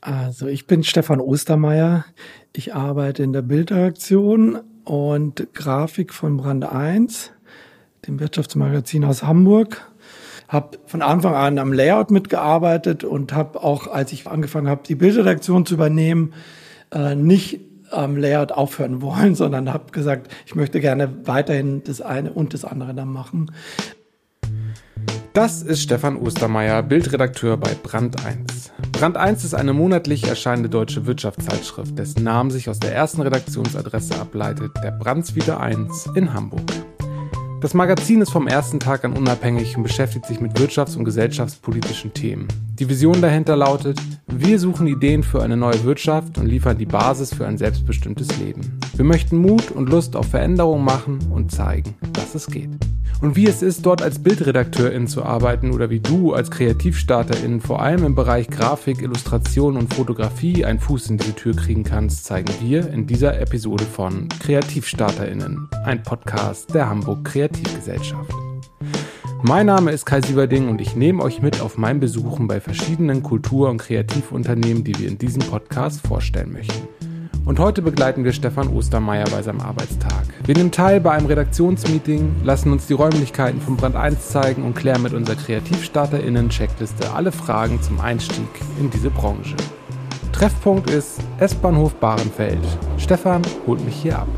Also ich bin Stefan Ostermeier. Ich arbeite in der Bildredaktion und Grafik von Brand 1, dem Wirtschaftsmagazin aus Hamburg. Habe von Anfang an am Layout mitgearbeitet und habe auch, als ich angefangen habe, die Bildredaktion zu übernehmen, äh, nicht am Layout aufhören wollen, sondern habe gesagt, ich möchte gerne weiterhin das eine und das andere dann machen. Das ist Stefan Ostermeier, Bildredakteur bei Brand 1. Brand 1 ist eine monatlich erscheinende deutsche Wirtschaftszeitschrift, dessen Namen sich aus der ersten Redaktionsadresse ableitet, der Brandswieder 1 in Hamburg. Das Magazin ist vom ersten Tag an unabhängig und beschäftigt sich mit wirtschafts- und gesellschaftspolitischen Themen. Die Vision dahinter lautet, wir suchen Ideen für eine neue Wirtschaft und liefern die Basis für ein selbstbestimmtes Leben. Wir möchten Mut und Lust auf Veränderung machen und zeigen, dass es geht und wie es ist, dort als Bildredakteurin zu arbeiten oder wie du als Kreativstarterin vor allem im Bereich Grafik, Illustration und Fotografie einen Fuß in diese Tür kriegen kannst, zeigen wir in dieser Episode von Kreativstarterinnen, ein Podcast der Hamburg Kreativgesellschaft. Mein Name ist Kai Sieverding und ich nehme euch mit auf mein Besuchen bei verschiedenen Kultur- und Kreativunternehmen, die wir in diesem Podcast vorstellen möchten. Und heute begleiten wir Stefan Ostermeier bei seinem Arbeitstag. Wir nehmen teil bei einem Redaktionsmeeting, lassen uns die Räumlichkeiten von Brand 1 zeigen und klären mit unserer KreativstarterInnen-Checkliste alle Fragen zum Einstieg in diese Branche. Treffpunkt ist S-Bahnhof Bahrenfeld. Stefan holt mich hier ab.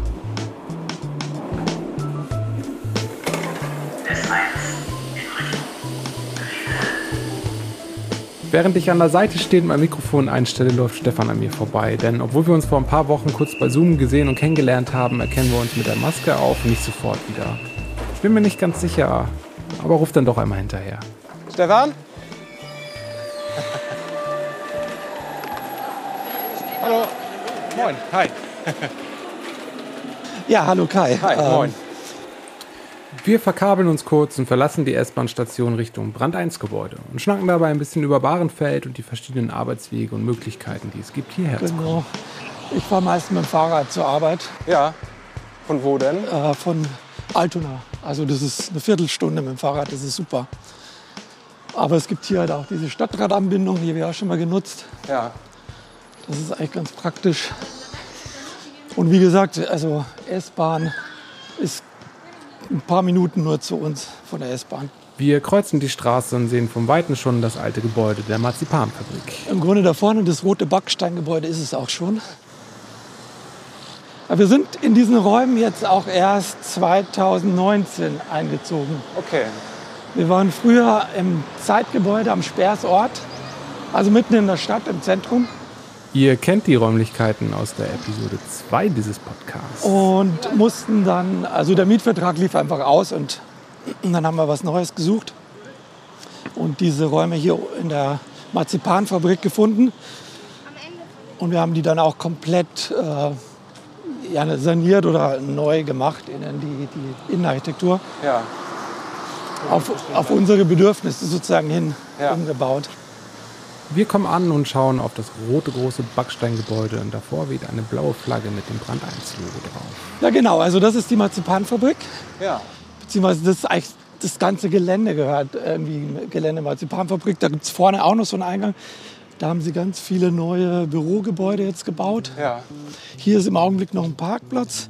Während ich an der Seite stehend mein Mikrofon einstelle, läuft Stefan an mir vorbei. Denn obwohl wir uns vor ein paar Wochen kurz bei Zoom gesehen und kennengelernt haben, erkennen wir uns mit der Maske auf und nicht sofort wieder. Ich bin mir nicht ganz sicher, aber ruf dann doch einmal hinterher. Stefan? Hallo. Moin. Hi. Ja, hallo Kai. Hi, Ähm, moin. Wir verkabeln uns kurz und verlassen die S-Bahn-Station Richtung Brand 1 Gebäude und schnacken dabei ein bisschen über Bahrenfeld und die verschiedenen Arbeitswege und Möglichkeiten, die es gibt, hierher zu kommen. Genau. Ich fahre meist mit dem Fahrrad zur Arbeit Ja. Von wo denn? äh, von Altona. Also das ist eine Viertelstunde mit dem Fahrrad, das ist super. Aber es gibt hier halt auch diese Stadtradanbindung, die ich auch schon mal genutzt. Ja. Das ist eigentlich ganz praktisch. Und wie gesagt, also S-Bahn ist ein paar Minuten nur zu uns von der S-Bahn. Wir kreuzen die Straße und sehen vom Weiten schon das alte Gebäude der Marzipanfabrik. Im Grunde da vorne, das rote Backsteingebäude ist es auch schon. Aber wir sind in diesen Räumen jetzt auch erst 2019 eingezogen. Okay. Wir waren früher im Zeitgebäude am Speersort, also mitten in der Stadt, im Zentrum. Ihr kennt die Räumlichkeiten aus der Episode 2 dieses Podcasts. Und mussten dann, also der Mietvertrag lief einfach aus und dann haben wir was Neues gesucht. Und diese Räume hier in der Marzipanfabrik gefunden. Und wir haben die dann auch komplett äh, ja, saniert oder neu gemacht, innen die, die Innenarchitektur, Ja. auf, auf unsere Bedürfnisse sozusagen hin Ja. umgebaut. Wir kommen an und schauen auf das rote große Backsteingebäude und davor weht eine blaue Flagge mit dem Brand 1 Logo drauf. Ja genau, also das ist die Marzipanfabrik. Ja. beziehungsweise das ist eigentlich das ganze Gelände gehört irgendwie Gelände Marzipanfabrik. Da gibt es vorne auch noch so einen Eingang. Da haben sie ganz viele neue Bürogebäude jetzt gebaut. Ja. Hier ist im Augenblick noch ein Parkplatz.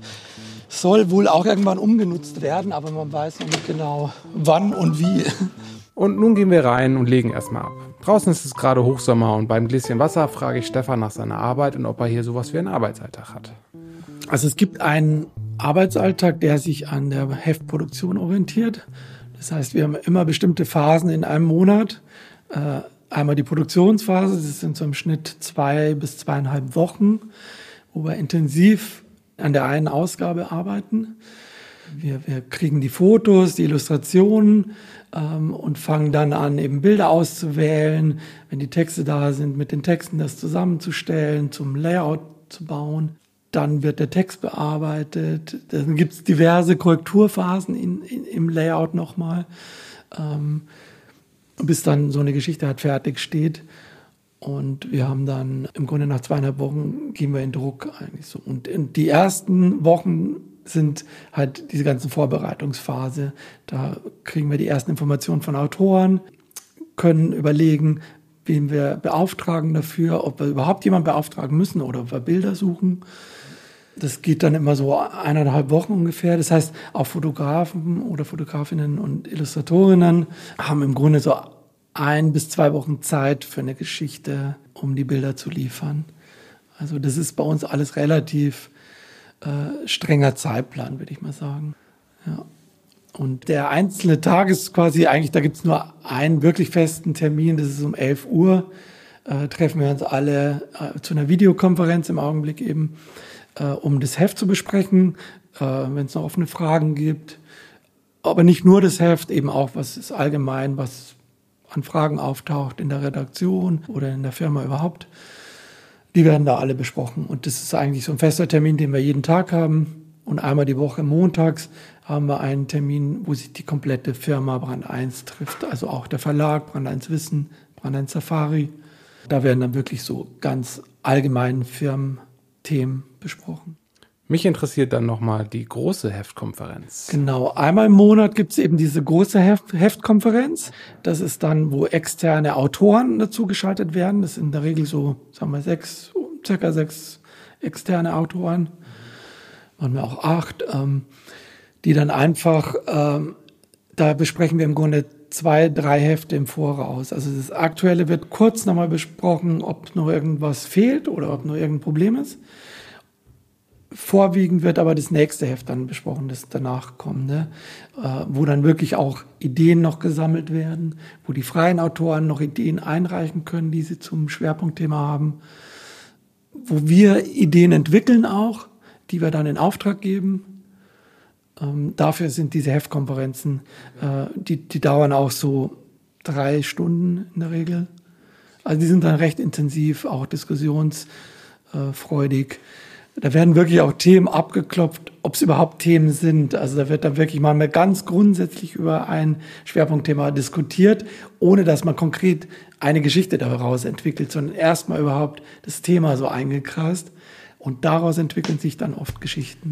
Soll wohl auch irgendwann umgenutzt werden, aber man weiß noch nicht genau wann und wie. Und nun gehen wir rein und legen erstmal ab. Draußen ist es gerade Hochsommer und beim Gläschen Wasser frage ich Stefan nach seiner Arbeit und ob er hier sowas wie einen Arbeitsalltag hat. Also es gibt einen Arbeitsalltag, der sich an der Heftproduktion orientiert. Das heißt, wir haben immer bestimmte Phasen in einem Monat. Äh, einmal die Produktionsphase, das sind so im Schnitt zwei bis zweieinhalb Wochen, wo wir intensiv an der einen Ausgabe arbeiten. Wir, wir kriegen die Fotos, die Illustrationen ähm, und fangen dann an, eben Bilder auszuwählen, wenn die Texte da sind, mit den Texten das zusammenzustellen, zum Layout zu bauen. Dann wird der Text bearbeitet. Dann gibt es diverse Korrekturphasen in, in, im Layout nochmal, ähm, bis dann so eine Geschichte halt fertig steht. Und wir haben dann im Grunde nach zweieinhalb Wochen gehen wir in Druck eigentlich so. Und die ersten Wochen sind halt diese ganzen Vorbereitungsphase. Da kriegen wir die ersten Informationen von Autoren, können überlegen, wen wir beauftragen dafür, ob wir überhaupt jemanden beauftragen müssen oder ob wir Bilder suchen. Das geht dann immer so eineinhalb Wochen ungefähr. Das heißt, auch Fotografen oder Fotografinnen und Illustratorinnen haben im Grunde so ein bis zwei Wochen Zeit für eine Geschichte, um die Bilder zu liefern. Also das ist bei uns alles relativ äh, strenger Zeitplan, würde ich mal sagen. Ja. Und der einzelne Tag ist quasi eigentlich, da gibt es nur einen wirklich festen Termin, das ist um 11 Uhr. Äh, treffen wir uns alle äh, zu einer Videokonferenz im Augenblick eben äh, um das Heft zu besprechen, äh, wenn es noch offene Fragen gibt. Aber nicht nur das Heft, eben auch, was ist allgemein, was an Fragen auftaucht in der Redaktion oder in der Firma überhaupt. Die werden da alle besprochen. Und das ist eigentlich so ein fester Termin, den wir jeden Tag haben. Und einmal die Woche montags haben wir einen Termin, wo sich die komplette Firma Brand 1 trifft. Also auch der Verlag, Brand 1 Wissen, Brand 1 Safari. Da werden dann wirklich so ganz allgemeinen Firmenthemen besprochen. Mich interessiert dann nochmal die große Heftkonferenz. Genau, einmal im Monat gibt es eben diese große Heft Heftkonferenz. Das ist dann, wo externe Autoren dazu geschaltet werden. Das sind in der Regel so, sagen wir, sechs, circa sechs externe Autoren, manchmal auch acht, ähm, die dann einfach, ähm, da besprechen wir im Grunde zwei, drei Hefte im Voraus. Also das Aktuelle wird kurz nochmal besprochen, ob noch irgendwas fehlt oder ob noch irgendein Problem ist. Vorwiegend wird aber das nächste Heft dann besprochen, das danach kommende, äh, wo dann wirklich auch Ideen noch gesammelt werden, wo die freien Autoren noch Ideen einreichen können, die sie zum Schwerpunktthema haben, wo wir Ideen entwickeln auch, die wir dann in Auftrag geben. Ähm, dafür sind diese Heftkonferenzen, äh, die, die dauern auch so drei Stunden in der Regel. Also die sind dann recht intensiv, auch diskussionsfreudig. Äh, da werden wirklich auch Themen abgeklopft, ob es überhaupt Themen sind. Also da wird dann wirklich mal ganz grundsätzlich über ein Schwerpunktthema diskutiert, ohne dass man konkret eine Geschichte daraus entwickelt, sondern erstmal überhaupt das Thema so eingekreist. Und daraus entwickeln sich dann oft Geschichten.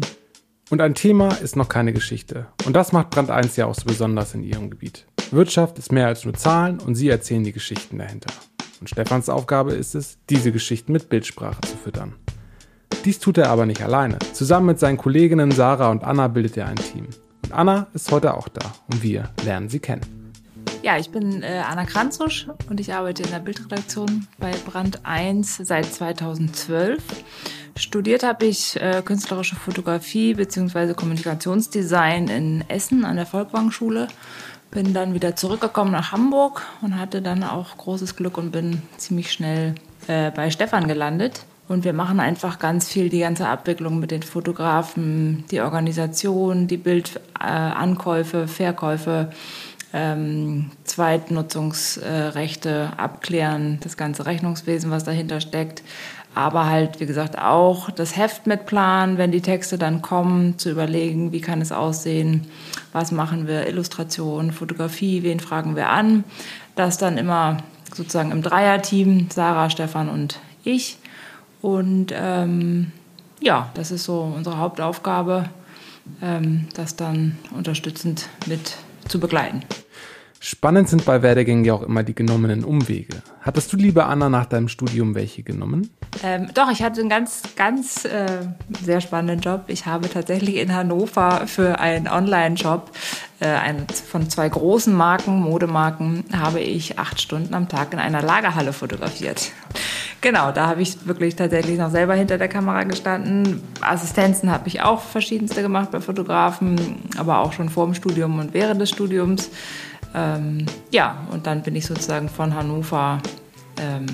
Und ein Thema ist noch keine Geschichte. Und das macht Brand 1 ja auch so besonders in ihrem Gebiet. Wirtschaft ist mehr als nur Zahlen und sie erzählen die Geschichten dahinter. Und Stefans Aufgabe ist es, diese Geschichten mit Bildsprache zu füttern. Dies tut er aber nicht alleine. Zusammen mit seinen Kolleginnen Sarah und Anna bildet er ein Team. Und Anna ist heute auch da und wir lernen sie kennen. Ja, ich bin äh, Anna Kranzusch und ich arbeite in der Bildredaktion bei Brand 1 seit 2012. Studiert habe ich äh, künstlerische Fotografie bzw. Kommunikationsdesign in Essen an der Volkwang-Schule. Bin dann wieder zurückgekommen nach Hamburg und hatte dann auch großes Glück und bin ziemlich schnell äh, bei Stefan gelandet. Und wir machen einfach ganz viel, die ganze Abwicklung mit den Fotografen, die Organisation, die Bildankäufe, Verkäufe, ähm, Zweitnutzungsrechte abklären, das ganze Rechnungswesen, was dahinter steckt. Aber halt, wie gesagt, auch das Heft mit planen, wenn die Texte dann kommen, zu überlegen, wie kann es aussehen, was machen wir, Illustration, Fotografie, wen fragen wir an. Das dann immer sozusagen im Dreierteam, Sarah, Stefan und ich. Und ähm, ja, das ist so unsere Hauptaufgabe, ähm, das dann unterstützend mit zu begleiten. Spannend sind bei Werdegängen ja auch immer die genommenen Umwege. Hattest du, liebe Anna, nach deinem Studium welche genommen? Ähm, doch, ich hatte einen ganz, ganz äh, sehr spannenden Job. Ich habe tatsächlich in Hannover für einen Online-Shop äh, von zwei großen Marken, Modemarken, habe ich acht Stunden am Tag in einer Lagerhalle fotografiert. Genau, da habe ich wirklich tatsächlich noch selber hinter der Kamera gestanden. Assistenzen habe ich auch verschiedenste gemacht bei Fotografen, aber auch schon vor dem Studium und während des Studiums. Ähm, ja, und dann bin ich sozusagen von Hannover, ähm,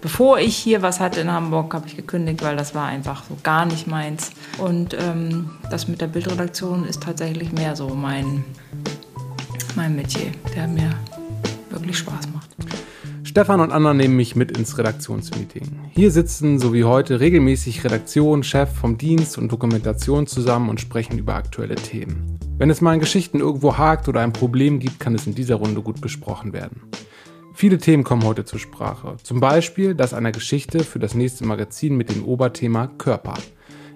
bevor ich hier was hatte in Hamburg, habe ich gekündigt, weil das war einfach so gar nicht meins. Und ähm, das mit der Bildredaktion ist tatsächlich mehr so mein, mein Metier, der mir wirklich Spaß macht. Stefan und Anna nehmen mich mit ins Redaktionsmeeting. Hier sitzen, so wie heute, regelmäßig Redaktion, Chef vom Dienst und Dokumentation zusammen und sprechen über aktuelle Themen. Wenn es mal in Geschichten irgendwo hakt oder ein Problem gibt, kann es in dieser Runde gut besprochen werden. Viele Themen kommen heute zur Sprache. Zum Beispiel das einer Geschichte für das nächste Magazin mit dem Oberthema Körper.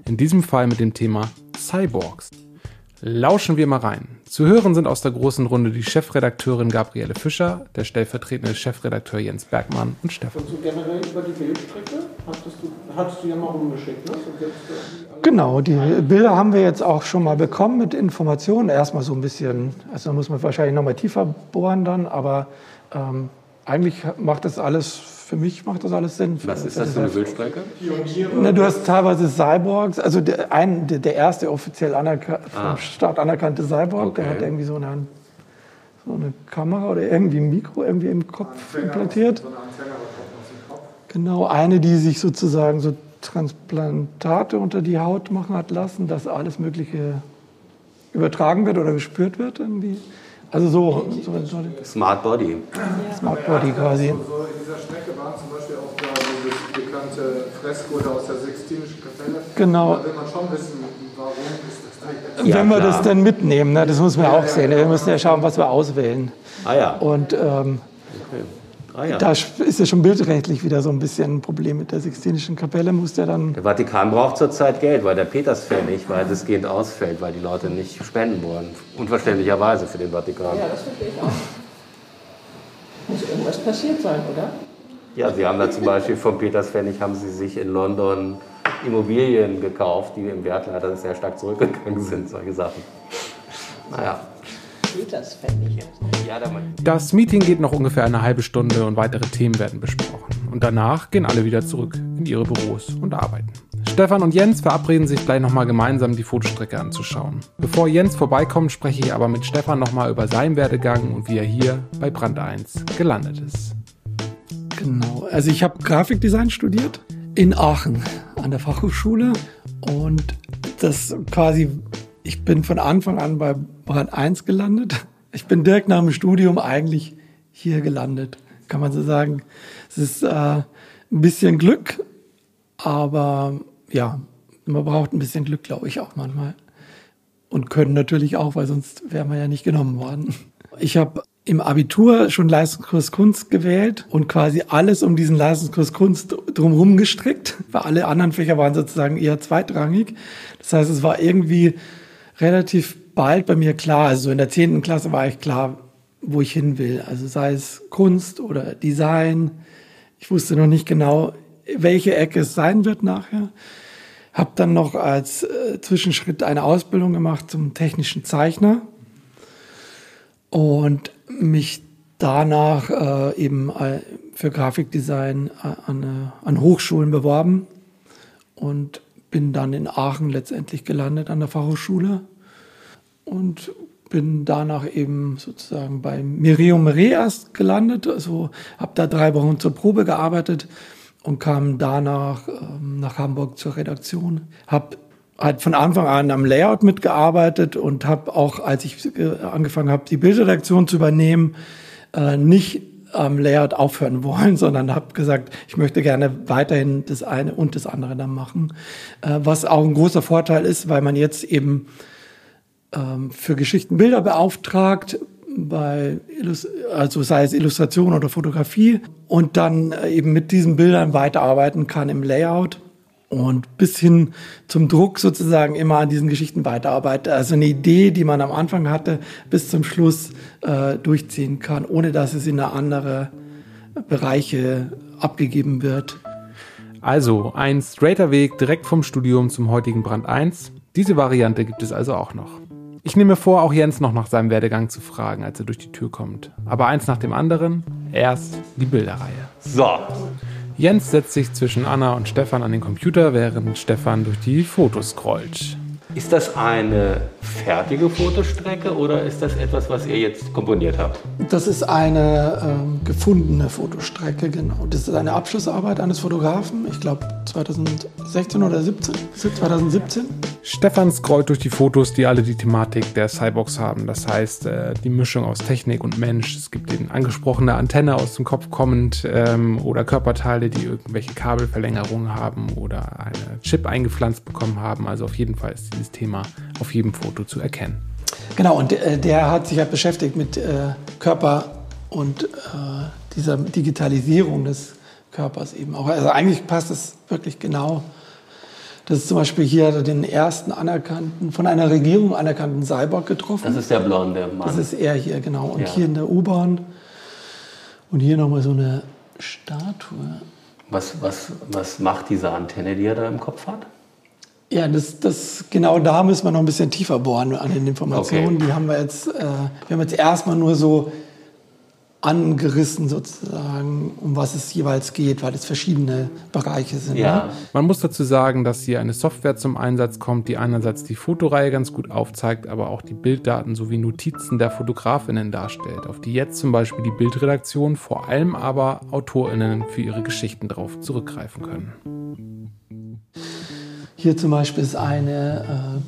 In diesem Fall mit dem Thema Cyborgs. Lauschen wir mal rein. Zu hören sind aus der großen Runde die Chefredakteurin Gabriele Fischer, der stellvertretende Chefredakteur Jens Bergmann und Stefan. Und so generell über die Bildstrecke hattest du, hattest du ja mal rumgeschickt, ne? Genau, die Bilder haben wir jetzt auch schon mal bekommen mit Informationen. Erstmal so ein bisschen, also da muss man wahrscheinlich noch mal tiefer bohren dann, aber ähm, eigentlich macht das alles für mich macht das alles Sinn. Was ist das für eine Bildstrecke? Na, du hast teilweise Cyborgs, also der, ein, der, erste offiziell anerka Ah. vom Staat anerkannte Cyborg, Okay. der hat irgendwie so eine, so eine Kamera oder irgendwie ein Mikro irgendwie im Kopf implantiert. Genau, eine, die sich sozusagen so Transplantate unter die Haut machen hat lassen, dass alles Mögliche übertragen wird oder gespürt wird irgendwie. Also so, so, Smart Body. Smart Body quasi. So in dieser Strecke war zum Beispiel auch da dieses bekannte Fresko da aus der Sixtinischen Kapelle. Genau. Da will man schon wissen, warum ist das da? Ja, Wenn wir klar. das denn mitnehmen, ne, das muss man auch sehen. Wir müssen ja schauen, was wir auswählen. Ah ja. Und ähm, Ah, ja. da ist ja schon bildrechtlich wieder so ein bisschen ein Problem mit der Sixtinischen Kapelle. Muss ja dann. Der Vatikan braucht zurzeit Geld, weil der Peterspfennig weitestgehend ausfällt, weil die Leute nicht spenden wollen. Unverständlicherweise für den Vatikan. Ja, das verstehe ich auch. Muss irgendwas passiert sein, oder? Ja, Sie haben da zum Beispiel vom Peterspfennig haben Sie sich in London Immobilien gekauft, die im Wert leider sehr stark zurückgegangen sind, solche Sachen. Naja. Peterspfennig. Ja, da man Das Meeting geht noch ungefähr eine halbe Stunde und weitere Themen werden besprochen. Und danach gehen alle wieder zurück in ihre Büros und arbeiten. Stefan und Jens verabreden sich gleich nochmal gemeinsam die Fotostrecke anzuschauen. Bevor Jens vorbeikommt, spreche ich aber mit Stefan nochmal über seinen Werdegang und wie er hier bei Brand 1 gelandet ist. Genau. Also ich habe Grafikdesign studiert in Aachen an der Fachhochschule und das quasi, ich bin von Anfang an bei Brand 1 gelandet. Ich bin direkt nach dem Studium eigentlich hier gelandet, kann man so sagen. Es ist äh, ein bisschen Glück, aber ja, man braucht ein bisschen Glück, glaube ich, auch manchmal. Und können natürlich auch, weil sonst wären wir ja nicht genommen worden. Ich habe im Abitur schon Leistungskurs Kunst gewählt und quasi alles um diesen Leistungskurs Kunst drumherum gestrickt, weil alle anderen Fächer waren sozusagen eher zweitrangig. Das heißt, es war irgendwie relativ bald bei mir klar, also so in der zehnten Klasse war ich klar, wo ich hin will. Also sei es Kunst oder Design. Ich wusste noch nicht genau, welche Ecke es sein wird nachher. Habe dann noch als äh, Zwischenschritt eine Ausbildung gemacht zum technischen Zeichner und mich danach äh, eben äh, für Grafikdesign äh, an, äh, an Hochschulen beworben und bin dann in Aachen letztendlich gelandet an der Fachhochschule und bin danach eben sozusagen bei Miriam erst gelandet. Also habe da drei Wochen zur Probe gearbeitet und kam danach ähm, nach Hamburg zur Redaktion. Habe halt von Anfang an am Layout mitgearbeitet und habe auch, als ich äh, angefangen habe, die Bildredaktion zu übernehmen, äh, nicht am Layout aufhören wollen, sondern habe gesagt, ich möchte gerne weiterhin das eine und das andere dann machen. Äh, was auch ein großer Vorteil ist, weil man jetzt eben ähm, für Geschichten Bilder beauftragt, bei also sei es Illustration oder Fotografie und dann äh, eben mit diesen Bildern weiterarbeiten kann im Layout und bis hin zum Druck sozusagen immer an diesen Geschichten weiterarbeitet. Also eine Idee, die man am Anfang hatte, bis zum Schluss äh, durchziehen kann, ohne dass es in eine andere Bereiche abgegeben wird. Also ein straighter Weg direkt vom Studium zum heutigen Brand 1. Diese Variante gibt es also auch noch. Ich nehme vor, auch Jens noch nach seinem Werdegang zu fragen, als er durch die Tür kommt. Aber eins nach dem anderen, erst die Bilderreihe. So, Jens setzt sich zwischen Anna und Stefan an den Computer, während Stefan durch die Fotos scrollt. Ist das eine fertige Fotostrecke oder ist das etwas, was ihr jetzt komponiert habt? Das ist eine ähm, gefundene Fotostrecke, genau. Das ist eine Abschlussarbeit eines Fotografen, ich glaube 2016 oder 17, 2017. Stefan scrollt durch die Fotos, die alle die Thematik der Cyborgs haben. Das heißt, äh, die Mischung aus Technik und Mensch. Es gibt den angesprochene Antenne aus dem Kopf kommend ähm, oder Körperteile, die irgendwelche Kabelverlängerungen haben oder eine Chip eingepflanzt bekommen haben. Also auf jeden Fall ist dieses Thema auf jedem Foto zu erkennen. Genau, und der, der hat sich ja beschäftigt mit äh, Körper und äh, dieser Digitalisierung des Körpers eben auch. Also eigentlich passt es wirklich genau Das ist zum Beispiel hier er den ersten anerkannten, von einer Regierung anerkannten Cyborg getroffen. Das ist der blonde Mann. Das ist er hier, genau. Und Ja. hier in der U-Bahn. Und hier nochmal so eine Statue. was, was, was macht diese Antenne, die er da im Kopf hat? Ja, das, das, genau da müssen wir noch ein bisschen tiefer bohren an den Informationen. Okay. Die haben wir jetzt, äh, wir haben jetzt erstmal nur so angerissen sozusagen, um was es jeweils geht, weil es verschiedene Bereiche sind. Ja. Ne? Man muss dazu sagen, dass hier eine Software zum Einsatz kommt, die einerseits die Fotoreihe ganz gut aufzeigt, aber auch die Bilddaten sowie Notizen der Fotografinnen darstellt, auf die jetzt zum Beispiel die Bildredaktion, vor allem aber Autorinnen für ihre Geschichten darauf zurückgreifen können. Hier zum Beispiel ist eine,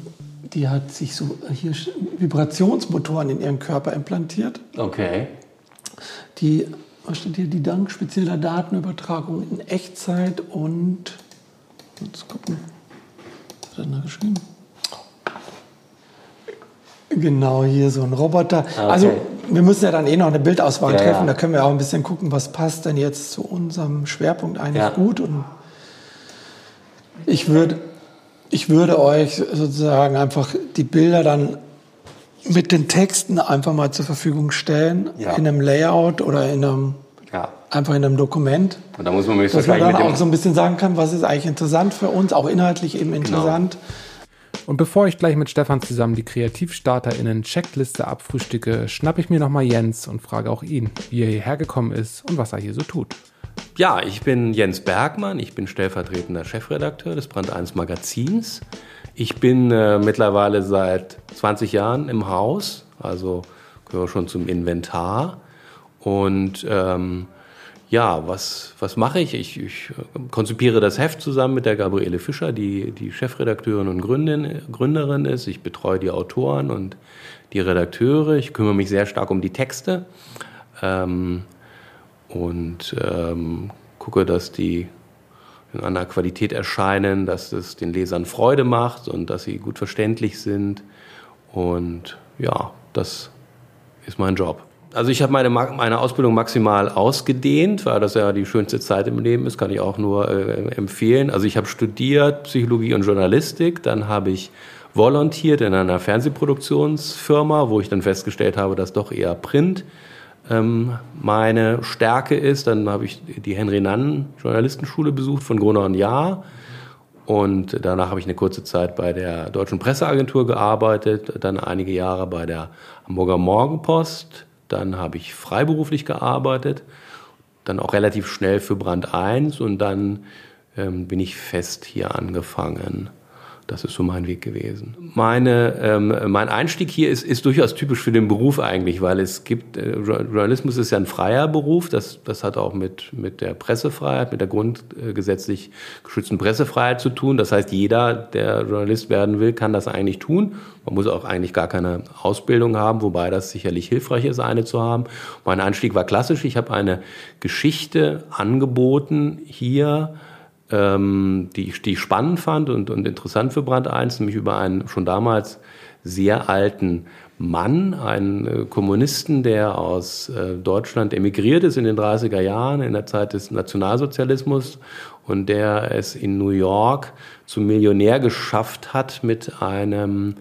äh, die hat sich so äh, hier Vibrationsmotoren in ihren Körper implantiert. Okay. Die, was steht hier, die dank spezieller Datenübertragung in Echtzeit und, jetzt gucken, was hat er da geschrieben? Genau, hier so ein Roboter. Ah, Also okay. wir müssen ja dann eh noch eine Bildauswahl Ja, treffen. ja. Da können wir auch ein bisschen gucken, was passt denn jetzt zu unserem Schwerpunkt eigentlich Ja. gut. Und ich würde, ich würde euch sozusagen einfach die Bilder dann mit den Texten einfach mal zur Verfügung stellen, Ja. in einem Layout oder in einem, Ja. einfach in einem Dokument, Und da muss man mich dass man dann mit auch so ein bisschen sagen kann, was ist eigentlich interessant für uns, auch inhaltlich eben interessant. Und bevor ich gleich mit Stefan zusammen die KreativstarterInnen Checkliste abfrühstücke, schnapp ich mir nochmal Jens und frage auch ihn, wie er hierher gekommen ist und was er hier so tut. Ja, ich bin Jens Bergmann, ich bin stellvertretender Chefredakteur des Brand 1 Magazins. Ich bin äh, mittlerweile seit 20 Jahren im Haus, also gehöre schon zum Inventar. Und ähm, ja, was, was mache ich? ich? Ich äh, konzipiere das Heft zusammen mit der Gabriele Fischer, die die Chefredakteurin und Gründin, Gründerin ist. Ich betreue die Autoren und die Redakteure. Ich kümmere mich sehr stark um die Texte. Ähm, und ähm, gucke, dass die in einer Qualität erscheinen, dass es den Lesern Freude macht und dass sie gut verständlich sind. Und ja, das ist mein Job. Also ich habe meine, meine Ausbildung maximal ausgedehnt, weil das ja die schönste Zeit im Leben ist, kann ich auch nur äh, empfehlen. Also ich habe studiert Psychologie und Journalistik, dann habe ich volontiert in einer Fernsehproduktionsfirma, wo ich dann festgestellt habe, dass doch eher Print ähm, meine Stärke ist. Dann habe ich die Henry Nannen Journalistenschule besucht von Gruner und Jahr. Und danach habe ich eine kurze Zeit bei der Deutschen Presseagentur gearbeitet, dann einige Jahre bei der Hamburger Morgenpost. Dann habe ich freiberuflich gearbeitet, dann auch relativ schnell für Brand 1 und dann ähm, bin ich fest hier angefangen. Das ist so mein Weg gewesen. Meine, ähm, mein Einstieg hier ist, ist durchaus typisch für den Beruf eigentlich, weil es gibt, äh, Journalismus ist ja ein freier Beruf, das, das hat auch mit, mit der Pressefreiheit, mit der grundgesetzlich geschützten Pressefreiheit zu tun. Das heißt, jeder, der Journalist werden will, kann das eigentlich tun. Man muss auch eigentlich gar keine Ausbildung haben, wobei das sicherlich hilfreich ist, eine zu haben. Mein Einstieg war klassisch. Ich habe eine Geschichte angeboten hier, ähm, die, ich, die ich spannend fand und, und interessant für Brand 1, nämlich über einen schon damals sehr alten Mann, einen äh, Kommunisten, der aus äh, Deutschland emigriert ist in den 30er Jahren, in der Zeit des Nationalsozialismus und der es in New York zum Millionär geschafft hat mit einem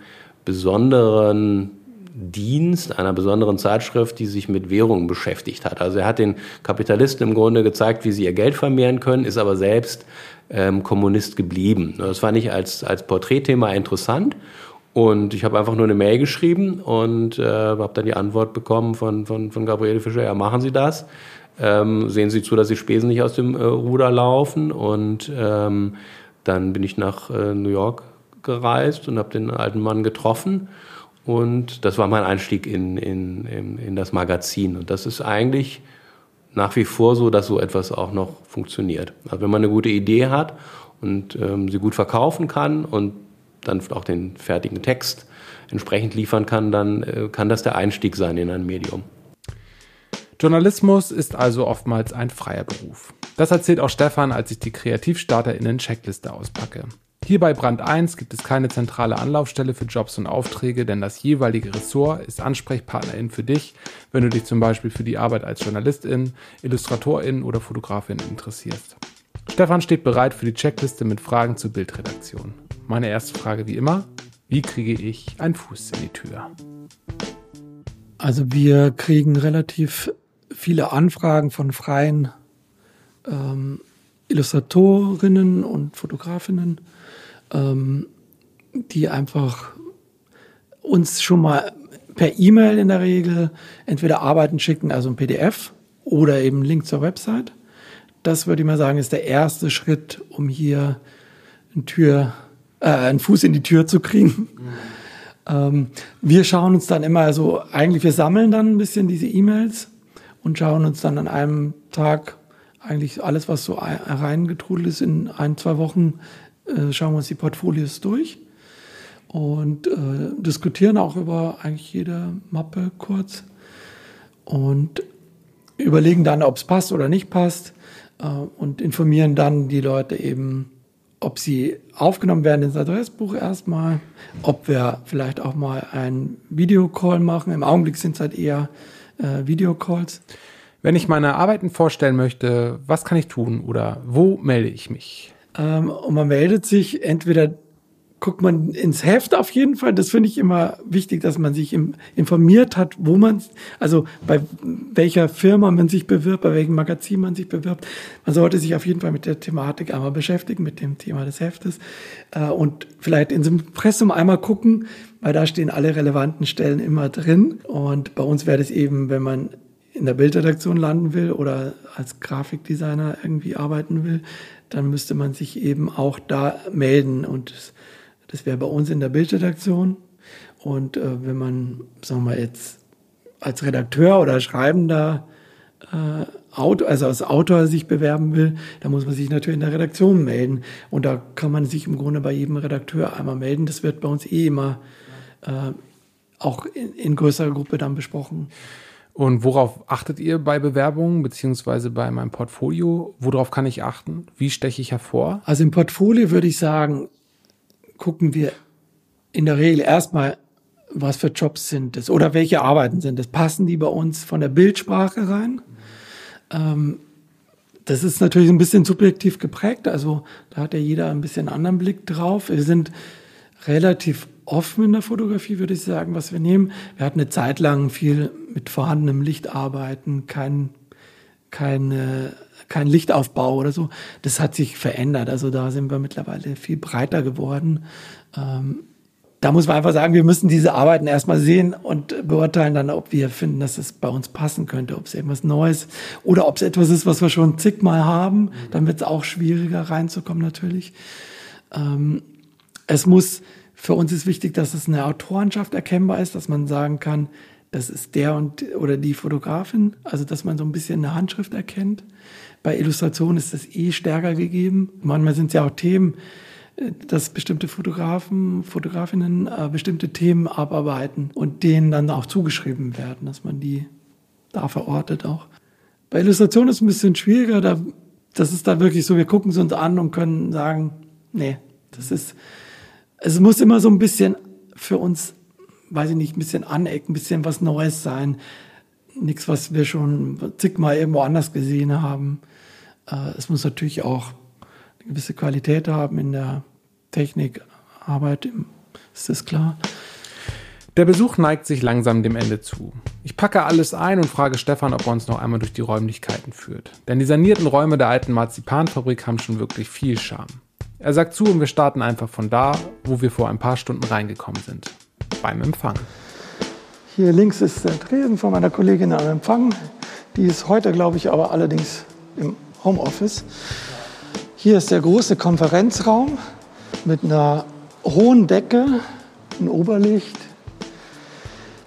besonderen Dienst einer besonderen Zeitschrift, die sich mit Währungen beschäftigt hat. Also er hat den Kapitalisten im Grunde gezeigt, wie sie ihr Geld vermehren können, ist aber selbst ähm, Kommunist geblieben. Das fand ich als, als Porträtthema interessant. Und ich habe einfach nur eine Mail geschrieben und äh, habe dann die Antwort bekommen von, von, von Gabriele Fischer, ja, machen Sie das. Ähm, sehen Sie zu, dass die Spesen nicht aus dem äh, Ruder laufen. Und ähm, dann bin ich nach äh, New York gereist und habe den alten Mann getroffen. Und das war mein Einstieg in, in, in, in das Magazin. Und das ist eigentlich nach wie vor so, dass so etwas auch noch funktioniert. Also wenn man eine gute Idee hat und ähm, sie gut verkaufen kann und dann auch den fertigen Text entsprechend liefern kann, dann äh, kann das der Einstieg sein in ein Medium. Journalismus ist also oftmals ein freier Beruf. Das erzählt auch Stefan, als ich die KreativstarterInnen-Checkliste auspacke. Hier bei Brand 1 gibt es keine zentrale Anlaufstelle für Jobs und Aufträge, denn das jeweilige Ressort ist Ansprechpartnerin für dich, wenn du dich zum Beispiel für die Arbeit als Journalistin, Illustratorin oder Fotografin interessierst. Stefan steht bereit für die Checkliste mit Fragen zur Bildredaktion. Meine erste Frage wie immer, wie kriege ich einen Fuß in die Tür? Also wir kriegen relativ viele Anfragen von freien ähm, Illustratorinnen und Fotografinnen, ähm, die einfach uns schon mal per E-Mail in der Regel entweder Arbeiten schicken, also ein PDF oder eben einen Link zur Website. Das würde ich mal sagen, ist der erste Schritt, um hier eine Tür, äh, einen Fuß in die Tür zu kriegen. Mhm. Ähm, wir schauen uns dann immer, also eigentlich, wir sammeln dann ein bisschen diese E-Mails und schauen uns dann an einem Tag eigentlich alles, was so reingetrudelt ist in ein, zwei Wochen, äh, schauen wir uns die Portfolios durch und äh, diskutieren auch über eigentlich jede Mappe kurz und überlegen dann, ob es passt oder nicht passt äh, und informieren dann die Leute eben, ob sie aufgenommen werden ins Adressbuch erstmal, ob wir vielleicht auch mal einen Videocall machen. Im Augenblick sind es halt eher äh, Videocalls. Wenn ich meine Arbeiten vorstellen möchte, was kann ich tun oder wo melde ich mich? Ähm, und man meldet sich entweder guckt man ins Heft auf jeden Fall. Das finde ich immer wichtig, dass man sich im, informiert hat, wo man, also bei welcher Firma man sich bewirbt, bei welchem Magazin man sich bewirbt. Man sollte sich auf jeden Fall mit der Thematik einmal beschäftigen, mit dem Thema des Heftes äh, und vielleicht ins Impressum einmal gucken, weil da stehen alle relevanten Stellen immer drin. Und bei uns wäre das eben, wenn man in der Bildredaktion landen will oder als Grafikdesigner irgendwie arbeiten will, dann müsste man sich eben auch da melden und das wäre bei uns in der Bildredaktion. Und äh, wenn man, sagen wir mal, jetzt als Redakteur oder Schreibender äh, Autor, also als Autor sich bewerben will, dann muss man sich natürlich in der Redaktion melden. Und da kann man sich im Grunde bei jedem Redakteur einmal melden. Das wird bei uns eh immer äh, auch in, in größerer Gruppe dann besprochen. Und worauf achtet ihr bei Bewerbungen beziehungsweise bei meinem Portfolio? Worauf kann ich achten? Wie steche ich hervor? Also im Portfolio würde ich sagen, gucken wir in der Regel erstmal, was für Jobs sind es oder welche Arbeiten sind es. Passen die bei uns von der Bildsprache rein? Ähm, das ist natürlich ein bisschen subjektiv geprägt, also da hat ja jeder ein bisschen anderen Blick drauf. Wir sind relativ offen in der Fotografie, würde ich sagen, was wir nehmen. Wir hatten eine Zeit lang viel mit vorhandenem Licht arbeiten, kein, keine kein Lichtaufbau oder so. Das hat sich verändert. Also da sind wir mittlerweile viel breiter geworden. Ähm, da muss man einfach sagen, wir müssen diese Arbeiten erstmal sehen und beurteilen dann, ob wir finden, dass es bei uns passen könnte, ob es irgendwas Neues oder ob es etwas ist, was wir schon zigmal haben. Dann wird es auch schwieriger reinzukommen natürlich. Ähm, es muss, für uns ist wichtig, dass es eine Autorenschaft erkennbar ist, dass man sagen kann, das ist der und oder die Fotografin, also dass man so ein bisschen eine Handschrift erkennt. Bei Illustrationen ist das eh stärker gegeben. Manchmal sind es ja auch Themen, äh, dass bestimmte Fotografen, Fotografinnen äh, bestimmte Themen abarbeiten und denen dann auch zugeschrieben werden, dass man die da verortet auch. Bei Illustration ist es ein bisschen schwieriger. Da, das ist da wirklich so, wir gucken es uns an und können sagen, nee, das ist, es muss immer so ein bisschen für uns, weiß ich nicht, ein bisschen anecken, ein bisschen was Neues sein. Nichts, was wir schon zigmal irgendwo anders gesehen haben. Äh, es muss natürlich auch eine gewisse Qualität haben in der Technikarbeit, ist das klar. Der Besuch neigt sich langsam dem Ende zu. Ich packe alles ein und frage Stefan, ob er uns noch einmal durch die Räumlichkeiten führt. Denn die sanierten Räume der alten Marzipanfabrik haben schon wirklich viel Charme. Er sagt zu und wir starten einfach von da, wo wir vor ein paar Stunden reingekommen sind. Beim Empfang. Hier links ist der Tresen von meiner Kollegin am Empfang. Die ist heute, glaube ich, aber allerdings im Homeoffice. Hier ist der große Konferenzraum mit einer hohen Decke, ein Oberlicht,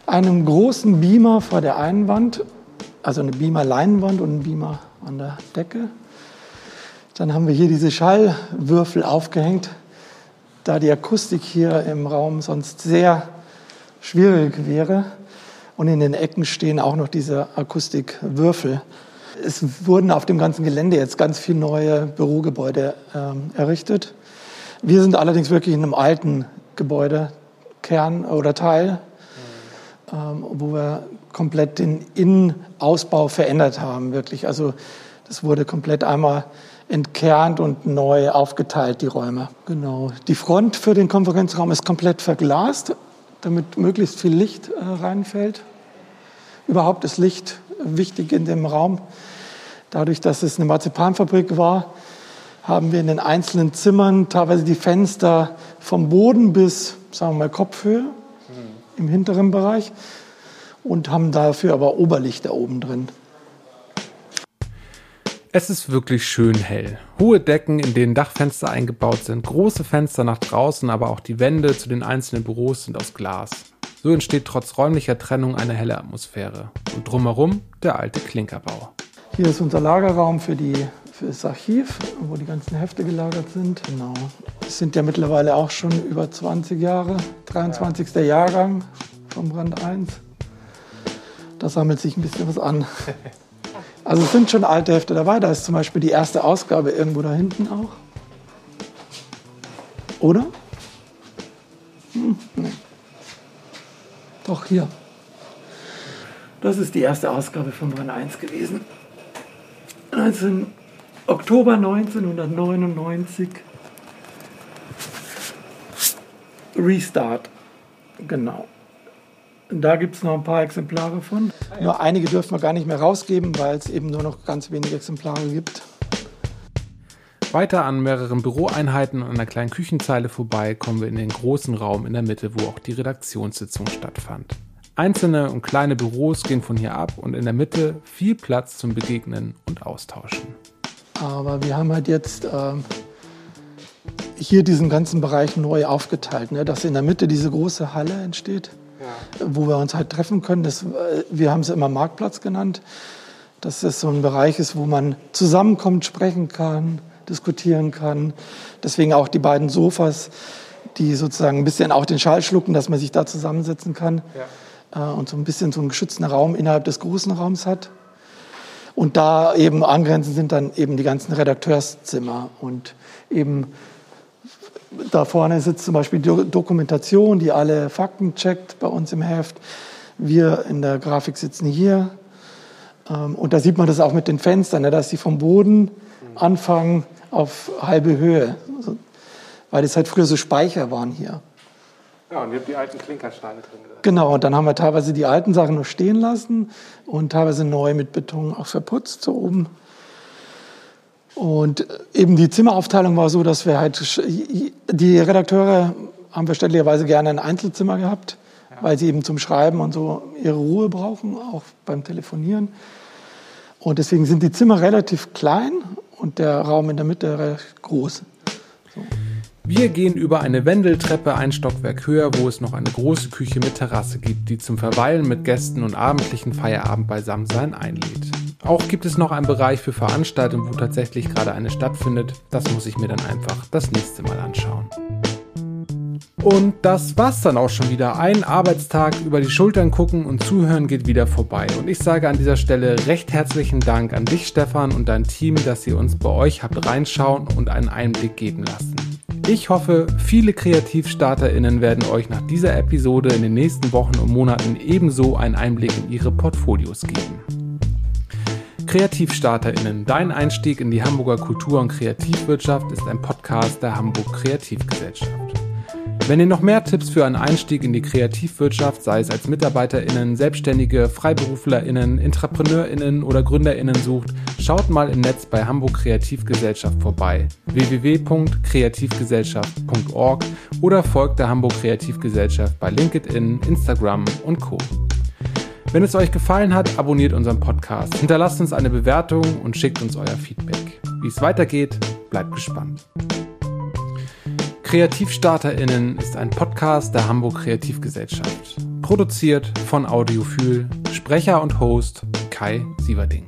einem großen Beamer vor der einen Wand, also eine Beamer-Leinwand und ein Beamer an der Decke. Dann haben wir hier diese Schallwürfel aufgehängt, da die Akustik hier im Raum sonst sehr schwierig wäre. Und in den Ecken stehen auch noch diese Akustikwürfel es wurden auf dem ganzen Gelände jetzt ganz viele neue Bürogebäude ähm, errichtet. Wir sind allerdings wirklich in einem alten Gebäudekern oder Teil, ähm, wo wir komplett den Innenausbau verändert haben, wirklich. Also das wurde komplett einmal entkernt und neu aufgeteilt, die Räume. Genau. Die Front für den Konferenzraum ist komplett verglast, damit möglichst viel Licht äh, reinfällt. Überhaupt ist Licht wichtig in dem Raum. Dadurch, dass es eine Marzipanfabrik war, haben wir in den einzelnen Zimmern teilweise die Fenster vom Boden bis, sagen wir mal, Kopfhöhe im hinteren Bereich und haben dafür aber Oberlichter oben drin. Es ist wirklich schön hell. Hohe Decken, in denen Dachfenster eingebaut sind, große Fenster nach draußen, aber auch die Wände zu den einzelnen Büros sind aus Glas. So entsteht trotz räumlicher Trennung eine helle Atmosphäre. Und drumherum der alte Klinkerbau. Hier ist unser Lagerraum für, die, für das Archiv, wo die ganzen Hefte gelagert sind. Genau. Es sind ja mittlerweile auch schon über 20 Jahre, 23. Jahrgang vom Brand 1. Da sammelt sich ein bisschen was an. Also es sind schon alte Hefte dabei. Da ist zum Beispiel die erste Ausgabe irgendwo da hinten auch. Oder? Hm, nee. Doch, hier. Das ist die erste Ausgabe von Brand 1 gewesen. 19, Oktober 1999. Restart. Genau. Da gibt es noch ein paar Exemplare von. Nur einige dürfen wir gar nicht mehr rausgeben, weil es eben nur noch ganz wenige Exemplare gibt. Weiter an mehreren Büroeinheiten und einer kleinen Küchenzeile vorbei kommen wir in den großen Raum in der Mitte, wo auch die Redaktionssitzung stattfand. Einzelne und kleine Büros gehen von hier ab und in der Mitte viel Platz zum Begegnen und Austauschen. Aber wir haben halt jetzt äh, hier diesen ganzen Bereich neu aufgeteilt, ne? dass in der Mitte diese große Halle entsteht, ja. wo wir uns halt treffen können. Das, äh, wir haben es immer Marktplatz genannt, dass es so ein Bereich ist, wo man zusammenkommt, sprechen kann, diskutieren kann. Deswegen auch die beiden Sofas, die sozusagen ein bisschen auch den Schall schlucken, dass man sich da zusammensetzen kann ja. äh, und so ein bisschen so einen geschützten Raum innerhalb des großen Raums hat. Und da eben angrenzend sind dann eben die ganzen Redakteurszimmer und eben da vorne sitzt zum Beispiel die Dokumentation, die alle Fakten checkt bei uns im Heft. Wir in der Grafik sitzen hier. Ähm, und da sieht man das auch mit den Fenstern, ne, dass sie vom Boden anfangen auf halbe Höhe. Weil das halt früher so Speicher waren hier. Ja, und ihr habt die alten Klinkersteine drin. Genau, und dann haben wir teilweise die alten Sachen noch stehen lassen und teilweise neu mit Beton auch verputzt so oben. Und eben die Zimmeraufteilung war so, dass wir halt, die Redakteure haben verständlicherweise gerne ein Einzelzimmer gehabt, ja. weil sie eben zum Schreiben und so ihre Ruhe brauchen, auch beim Telefonieren. Und deswegen sind die Zimmer relativ klein und der Raum in der Mitte recht groß. So. Wir gehen über eine Wendeltreppe ein Stockwerk höher, wo es noch eine große Küche mit Terrasse gibt, die zum Verweilen mit Gästen und abendlichen Feierabend beisammensein einlädt. Auch gibt es noch einen Bereich für Veranstaltungen, wo tatsächlich gerade eine stattfindet. Das muss ich mir dann einfach das nächste Mal anschauen. Und das war's dann auch schon wieder. Ein Arbeitstag über die Schultern gucken und zuhören geht wieder vorbei. Und ich sage an dieser Stelle recht herzlichen Dank an dich, Stefan, und dein Team, dass ihr uns bei euch habt reinschauen und einen Einblick geben lassen. Ich hoffe, viele KreativstarterInnen werden euch nach dieser Episode in den nächsten Wochen und Monaten ebenso einen Einblick in ihre Portfolios geben. KreativstarterInnen, dein Einstieg in die Hamburger Kultur- und Kreativwirtschaft ist ein Podcast der Hamburg Kreativgesellschaft. Wenn ihr noch mehr Tipps für einen Einstieg in die Kreativwirtschaft, sei es als MitarbeiterInnen, Selbstständige, FreiberuflerInnen, EntrepreneurInnen oder GründerInnen sucht, schaut mal im Netz bei Hamburg Kreativgesellschaft vorbei. www.kreativgesellschaft.org oder folgt der Hamburg Kreativgesellschaft bei LinkedIn, Instagram und Co. Wenn es euch gefallen hat, abonniert unseren Podcast, hinterlasst uns eine Bewertung und schickt uns euer Feedback. Wie es weitergeht, bleibt gespannt. KreativstarterInnen ist ein Podcast der Hamburg Kreativgesellschaft. Produziert von Audiophil, Sprecher und Host Kai Sieverding.